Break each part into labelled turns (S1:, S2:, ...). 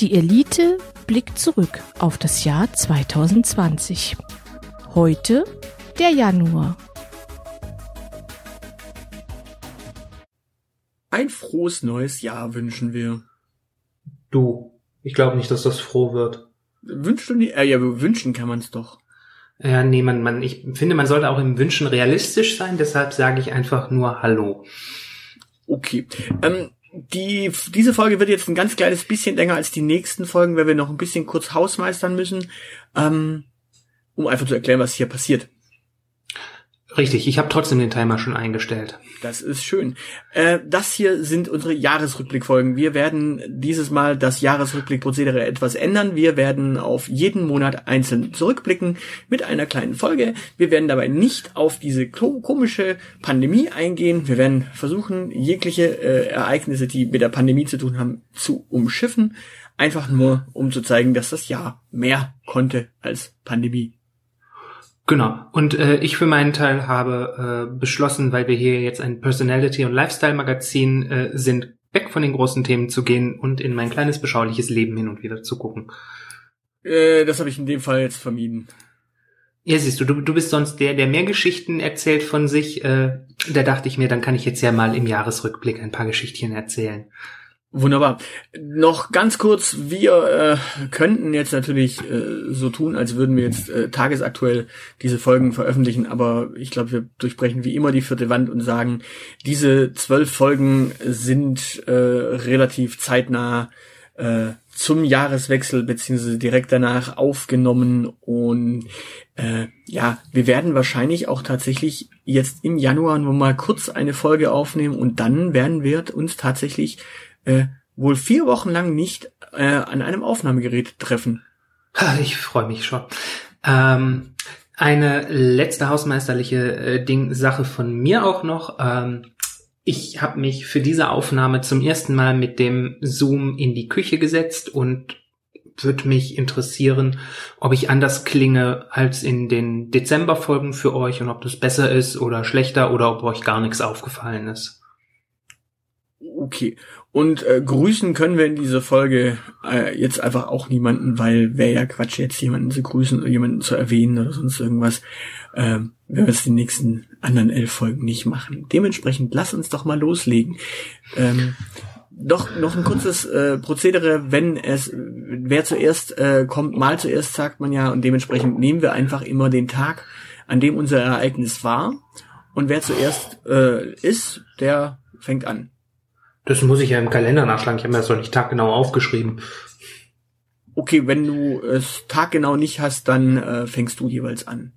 S1: Die Elite blickt zurück auf das Jahr 2020. Heute der Januar.
S2: Ein frohes neues Jahr wünschen wir.
S3: Du, ich glaube nicht, dass das froh wird.
S2: Wünschst du nicht? Äh, ja, wünschen kann man es doch.
S3: Ja, nee, man, man, ich finde, man sollte auch im Wünschen realistisch sein, deshalb sage ich einfach nur Hallo.
S2: Okay. Ähm, die, diese Folge wird jetzt ein ganz kleines bisschen länger als die nächsten Folgen, weil wir noch ein bisschen kurz hausmeistern müssen, ähm, um einfach zu erklären, was hier passiert.
S3: Richtig, ich habe trotzdem den Timer schon eingestellt.
S2: Das ist schön. Äh, das hier sind unsere Jahresrückblickfolgen. Wir werden dieses Mal das Jahresrückblickprozedere etwas ändern. Wir werden auf jeden Monat einzeln zurückblicken mit einer kleinen Folge. Wir werden dabei nicht auf diese komische Pandemie eingehen. Wir werden versuchen, jegliche äh, Ereignisse, die mit der Pandemie zu tun haben, zu umschiffen. Einfach nur, um zu zeigen, dass das Jahr mehr konnte als Pandemie.
S3: Genau. Und äh, ich für meinen Teil habe äh, beschlossen, weil wir hier jetzt ein Personality- und Lifestyle-Magazin äh, sind, weg von den großen Themen zu gehen und in mein kleines beschauliches Leben hin und wieder zu gucken.
S2: Äh, das habe ich in dem Fall jetzt vermieden.
S3: Ja, siehst du, du, du bist sonst der, der mehr Geschichten erzählt von sich. Äh, da dachte ich mir, dann kann ich jetzt ja mal im Jahresrückblick ein paar Geschichtchen erzählen.
S2: Wunderbar. Noch ganz kurz, wir äh, könnten jetzt natürlich äh, so tun, als würden wir jetzt äh, tagesaktuell diese Folgen veröffentlichen, aber ich glaube, wir durchbrechen wie immer die vierte Wand und sagen, diese zwölf Folgen sind äh, relativ zeitnah äh, zum Jahreswechsel beziehungsweise direkt danach aufgenommen und äh, ja, wir werden wahrscheinlich auch tatsächlich jetzt im Januar nur mal kurz eine Folge aufnehmen und dann werden wir uns tatsächlich äh, wohl vier Wochen lang nicht äh, an einem Aufnahmegerät treffen.
S3: Ich freue mich schon. Ähm, eine letzte hausmeisterliche äh, Ding Sache von mir auch noch. Ähm, ich habe mich für diese Aufnahme zum ersten Mal mit dem Zoom in die Küche gesetzt und würde mich interessieren, ob ich anders klinge als in den Dezemberfolgen für euch und ob das besser ist oder schlechter oder ob euch gar nichts aufgefallen ist.
S2: Okay. Und äh, grüßen können wir in dieser Folge äh, jetzt einfach auch niemanden, weil wäre ja Quatsch, jetzt jemanden zu grüßen oder jemanden zu erwähnen oder sonst irgendwas. Ähm, wenn wir es die nächsten anderen elf Folgen nicht machen. Dementsprechend lass uns doch mal loslegen. Ähm, doch noch ein kurzes äh, Prozedere, wenn es wer zuerst äh, kommt, mal zuerst sagt man ja und dementsprechend nehmen wir einfach immer den Tag, an dem unser Ereignis war und wer zuerst äh, ist, der fängt an.
S3: Das muss ich ja im Kalender nachschlagen. Ich habe mir das doch nicht taggenau aufgeschrieben.
S2: Okay, wenn du es taggenau nicht hast, dann äh, fängst du jeweils an.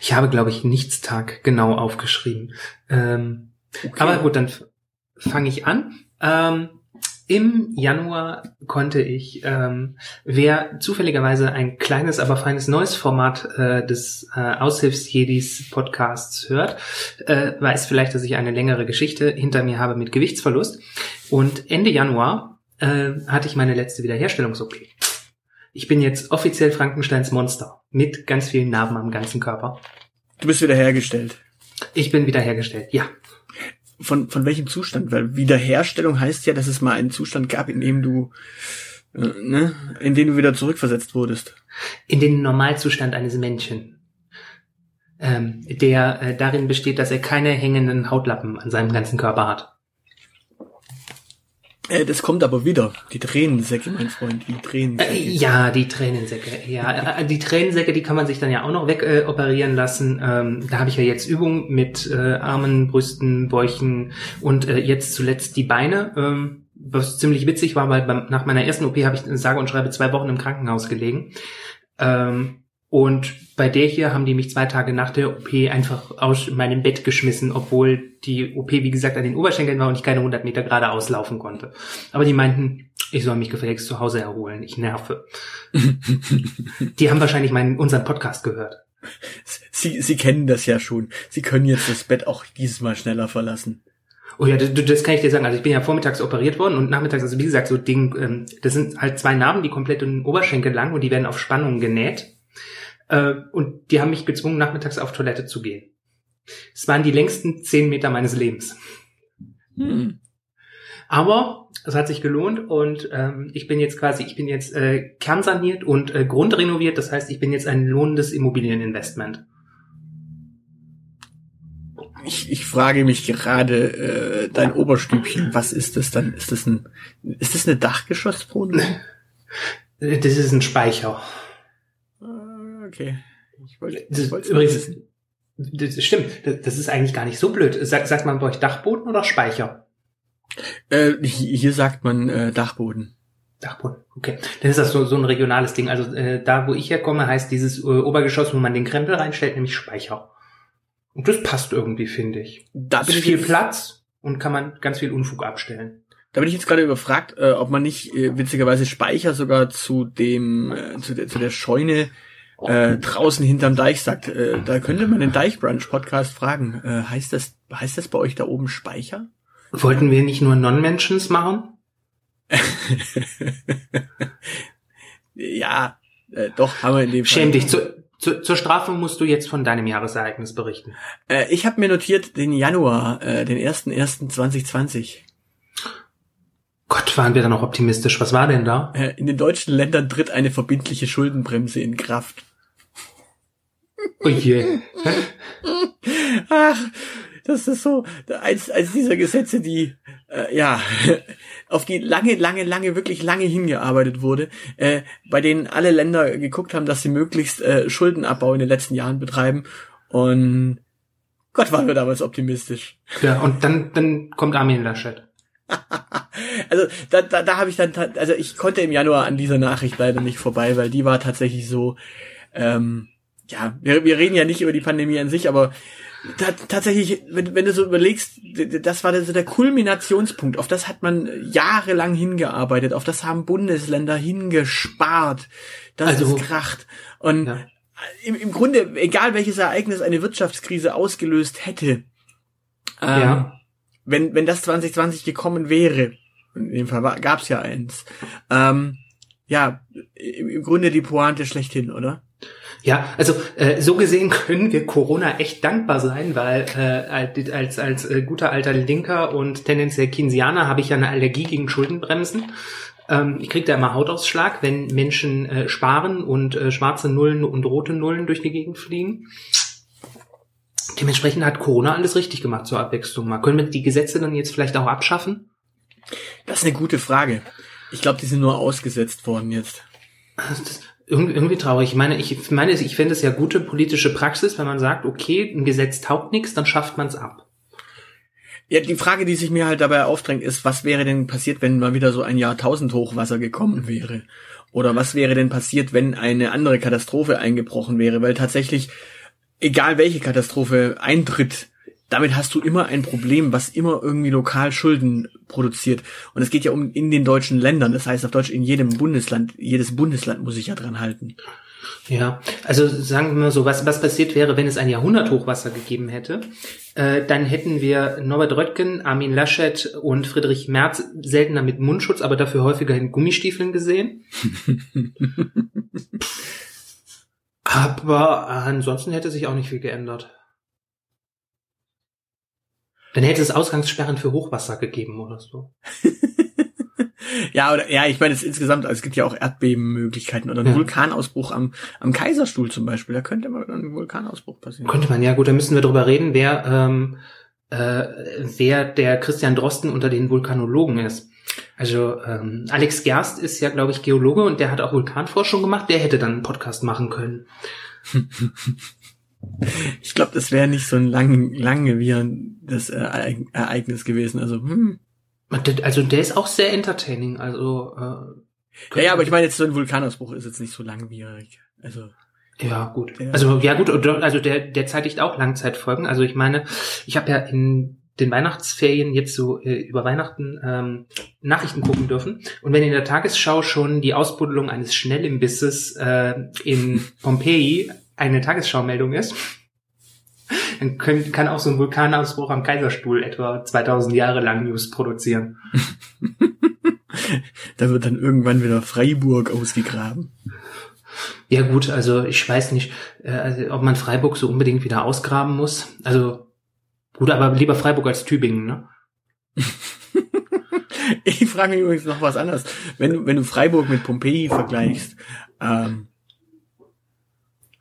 S3: Ich habe, glaube ich, nichts taggenau aufgeschrieben. Ähm, okay. Aber gut, dann fange ich an. Ähm, im Januar konnte ich, ähm, wer zufälligerweise ein kleines, aber feines neues Format äh, des äh, Aushilfsjedis Podcasts hört, äh, weiß vielleicht, dass ich eine längere Geschichte hinter mir habe mit Gewichtsverlust. Und Ende Januar äh, hatte ich meine letzte Wiederherstellungs-OP. Ich bin jetzt offiziell Frankensteins Monster mit ganz vielen Narben am ganzen Körper.
S2: Du bist wiederhergestellt.
S3: Ich bin wiederhergestellt, ja
S2: von, von welchem Zustand? Weil Wiederherstellung heißt ja, dass es mal einen Zustand gab, in dem du, äh, ne, in den du wieder zurückversetzt wurdest.
S3: In den Normalzustand eines Menschen. Ähm, der äh, darin besteht, dass er keine hängenden Hautlappen an seinem ganzen Körper hat.
S2: Äh, das kommt aber wieder. Die Tränensäcke, mein Freund, die Tränensäcke.
S3: Äh, ja, die Tränensäcke. Ja, äh, die Tränensäcke, die kann man sich dann ja auch noch wegoperieren lassen. Ähm, da habe ich ja jetzt Übungen mit äh, Armen, Brüsten, Bäuchen und äh, jetzt zuletzt die Beine. Ähm, was ziemlich witzig war, weil beim, nach meiner ersten OP habe ich sage und schreibe zwei Wochen im Krankenhaus gelegen. Ähm, und bei der hier haben die mich zwei Tage nach der OP einfach aus meinem Bett geschmissen, obwohl die OP, wie gesagt, an den Oberschenkeln war und ich keine 100 Meter gerade auslaufen konnte. Aber die meinten, ich soll mich gefälligst zu Hause erholen, ich nerve. die haben wahrscheinlich meinen, unseren Podcast gehört.
S2: Sie, Sie kennen das ja schon. Sie können jetzt das Bett auch dieses Mal schneller verlassen.
S3: Oh ja, das, das kann ich dir sagen. Also ich bin ja vormittags operiert worden und nachmittags, also wie gesagt, so Ding, ähm, das sind halt zwei Narben, die komplett in den Oberschenkel lang und die werden auf Spannung genäht. Äh, und die haben mich gezwungen, nachmittags auf Toilette zu gehen. Es waren die längsten zehn Meter meines Lebens. Hm. Aber es hat sich gelohnt und ähm, ich bin jetzt quasi, ich bin jetzt äh, kernsaniert und äh, grundrenoviert. Das heißt, ich bin jetzt ein lohnendes Immobilieninvestment.
S2: Ich, ich frage mich gerade, äh, dein Oberstübchen, was ist das dann? Ist das ein, ist das eine Dachgeschosswohnung?
S3: Das ist ein Speicher.
S2: Okay. Ich wollte,
S3: Das,
S2: ich wollte
S3: übrigens, das stimmt. Das, das ist eigentlich gar nicht so blöd. Sag, sagt man bei euch Dachboden oder Speicher?
S2: äh, hier sagt man äh, Dachboden.
S3: Dachboden, okay. Dann ist das so, so ein regionales Ding. Also äh, da, wo ich herkomme, heißt dieses äh, Obergeschoss, wo man den Krempel reinstellt, nämlich Speicher. Und das passt irgendwie, finde ich.
S2: Da
S3: ist viel Platz und kann man ganz viel Unfug abstellen.
S2: Da bin ich jetzt gerade überfragt, äh, ob man nicht äh, witzigerweise Speicher sogar zu dem äh, zu, der, zu der Scheune äh, draußen hinterm Deich sagt. Äh, da könnte man den Deichbrunch Podcast fragen. Äh, heißt das heißt das bei euch da oben Speicher?
S3: Wollten wir nicht nur Non-Mentions machen?
S2: ja, äh, doch haben wir in dem Fall.
S3: Schäm dich. Zu, zu, zur Strafe musst du jetzt von deinem Jahresereignis berichten.
S2: Äh, ich habe mir notiert den Januar, äh, den 1.1.2020.
S3: Gott, waren wir da noch optimistisch. Was war denn da?
S2: Äh, in den deutschen Ländern tritt eine verbindliche Schuldenbremse in Kraft.
S3: Oh je.
S2: Ach, das ist so eins, eins dieser Gesetze, die äh, ja auf die lange, lange, lange, wirklich lange hingearbeitet wurde, äh, bei denen alle Länder geguckt haben, dass sie möglichst äh, Schuldenabbau in den letzten Jahren betreiben. Und Gott, waren wir damals optimistisch.
S3: Ja, und dann, dann kommt Armin Laschet.
S2: Also da, da, da habe ich dann, also ich konnte im Januar an dieser Nachricht leider nicht vorbei, weil die war tatsächlich so, ähm, ja, wir, wir reden ja nicht über die Pandemie an sich, aber ta tatsächlich, wenn, wenn du so überlegst, das war so der Kulminationspunkt, auf das hat man jahrelang hingearbeitet, auf das haben Bundesländer hingespart, dass
S3: Also-
S2: es kracht. Und
S3: Ja.
S2: im, im Grunde, egal welches Ereignis eine Wirtschaftskrise ausgelöst hätte, ähm,
S3: Ja.
S2: wenn, wenn das 2020 gekommen wäre, in dem Fall gab es ja eins, ähm, ja, im, im Grunde die Pointe schlechthin, oder?
S3: Ja, also äh, so gesehen können wir Corona echt dankbar sein, weil äh, als, als, äh, guter alter Linker und tendenziell Keynesianer habe ich ja eine Allergie gegen Schuldenbremsen. Ähm, ich kriege da immer Hautausschlag, wenn Menschen äh, sparen und äh, schwarze Nullen und rote Nullen durch die Gegend fliegen. Dementsprechend hat Corona alles richtig gemacht zur Abwechslung. Mal können wir die Gesetze dann jetzt vielleicht auch abschaffen?
S2: Das ist eine gute Frage. Ich glaube, die sind nur ausgesetzt worden jetzt.
S3: Das irgendwie, traurig. Ich meine, ich meine, ich finde es ja gute politische Praxis, wenn man sagt, okay, ein Gesetz taugt nichts, dann schafft man es ab.
S2: Ja, die Frage, die sich mir halt dabei aufdrängt, ist, was wäre denn passiert, wenn mal wieder so ein Jahrtausendhochwasser gekommen wäre? Oder was wäre denn passiert, wenn eine andere Katastrophe eingebrochen wäre? Weil tatsächlich, egal welche Katastrophe eintritt, damit hast du immer ein Problem, was immer irgendwie lokal Schulden produziert. Und es geht ja um in den deutschen Ländern. Das heißt auf Deutsch in jedem Bundesland. Jedes Bundesland muss sich ja dran halten.
S3: Ja, also sagen wir mal so, was, was passiert wäre, wenn es ein Jahrhunderthochwasser gegeben hätte, äh, dann hätten wir Norbert Röttgen, Armin Laschet und Friedrich Merz seltener mit Mundschutz, aber dafür häufiger in Gummistiefeln gesehen. aber ansonsten hätte sich auch nicht viel geändert. Dann hätte es Ausgangssperren für Hochwasser gegeben oder so.
S2: Ja, oder ja, ich meine es insgesamt, also es gibt ja auch Erdbebenmöglichkeiten oder einen
S3: Ja.
S2: Vulkanausbruch am, am Kaiserstuhl zum Beispiel. Da könnte mal ein Vulkanausbruch passieren.
S3: Könnte man, ja gut, da müssen wir drüber reden, wer, ähm, äh, wer der Christian Drosten unter den Vulkanologen ist. Also ähm, Alex Gerst ist ja, glaube ich, Geologe und der hat auch Vulkanforschung gemacht. Der hätte dann einen Podcast machen können.
S2: Ich glaube, das wäre nicht so ein lang, langwierendes Ereign- Ereignis gewesen. Also, hm.
S3: Also der ist auch sehr entertaining. Also äh,
S2: Ja, ja, aber ich meine jetzt so ein Vulkanausbruch ist jetzt nicht so langwierig. Also,
S3: Ja, gut.
S2: Ja.
S3: Also ja gut, also der, der zeitigt auch Langzeitfolgen. Also ich meine, ich habe ja in den Weihnachtsferien jetzt so äh, über Weihnachten ähm, Nachrichten gucken dürfen. Und wenn in der Tagesschau schon die Ausbuddelung eines Schnellimbisses äh, in Pompeji eine Tagesschau-Meldung ist, dann können, kann auch so ein Vulkanausbruch am Kaiserstuhl etwa 2000 Jahre lang News produzieren.
S2: da wird dann irgendwann wieder Freiburg ausgegraben.
S3: Ja gut, also ich weiß nicht, äh, ob man Freiburg so unbedingt wieder ausgraben muss. Also gut, aber lieber Freiburg als Tübingen, ne?
S2: Ich frage mich übrigens noch was anderes. Wenn du, wenn du Freiburg mit Pompeji vergleichst, ähm,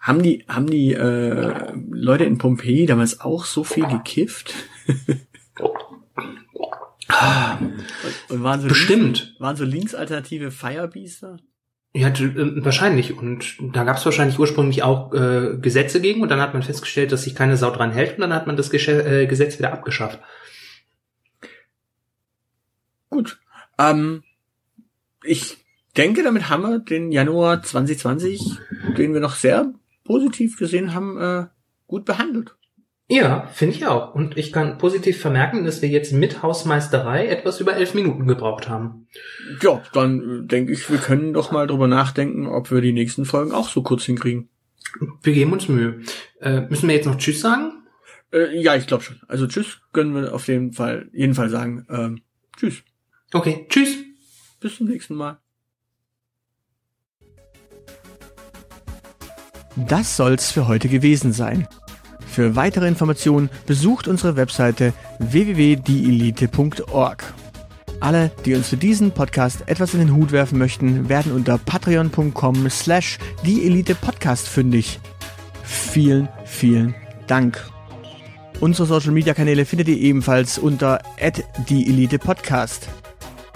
S2: haben die, haben die äh, Leute in Pompeji damals auch so viel gekifft? Und waren so
S3: Bestimmt.
S2: Links, waren so linksalternative Firebeaster?
S3: Ja, äh, wahrscheinlich. Und da gab es wahrscheinlich ursprünglich auch äh, Gesetze gegen und dann hat man festgestellt, dass sich keine Sau dran hält und dann hat man das Gesch äh, Gesetz wieder abgeschafft.
S2: Gut. Ähm, ich denke, damit haben wir den Januar 2020, den wir noch sehr positiv gesehen haben, äh, gut behandelt.
S3: Ja, finde ich auch. Und ich kann positiv vermerken, dass wir jetzt mit Hausmeisterei etwas über elf Minuten gebraucht haben.
S2: Ja, dann äh, denke ich, wir können doch mal drüber nachdenken, ob wir die nächsten Folgen auch so kurz hinkriegen.
S3: Wir geben uns Mühe. Äh, müssen wir jetzt noch Tschüss sagen?
S2: Äh, ja, ich glaube schon. Also Tschüss können wir auf jeden Fall, jeden Fall sagen. Ähm, tschüss.
S3: Okay, Tschüss.
S2: Bis zum nächsten Mal. Das soll's für heute gewesen sein. Für weitere Informationen besucht unsere Webseite www.dielite.org. Alle, die uns für diesen Podcast etwas in den Hut werfen möchten, werden unter patreon.com slash dieelitepodcast fündig. Vielen, vielen Dank. Unsere Social Media Kanäle findet ihr ebenfalls unter dieelitepodcast.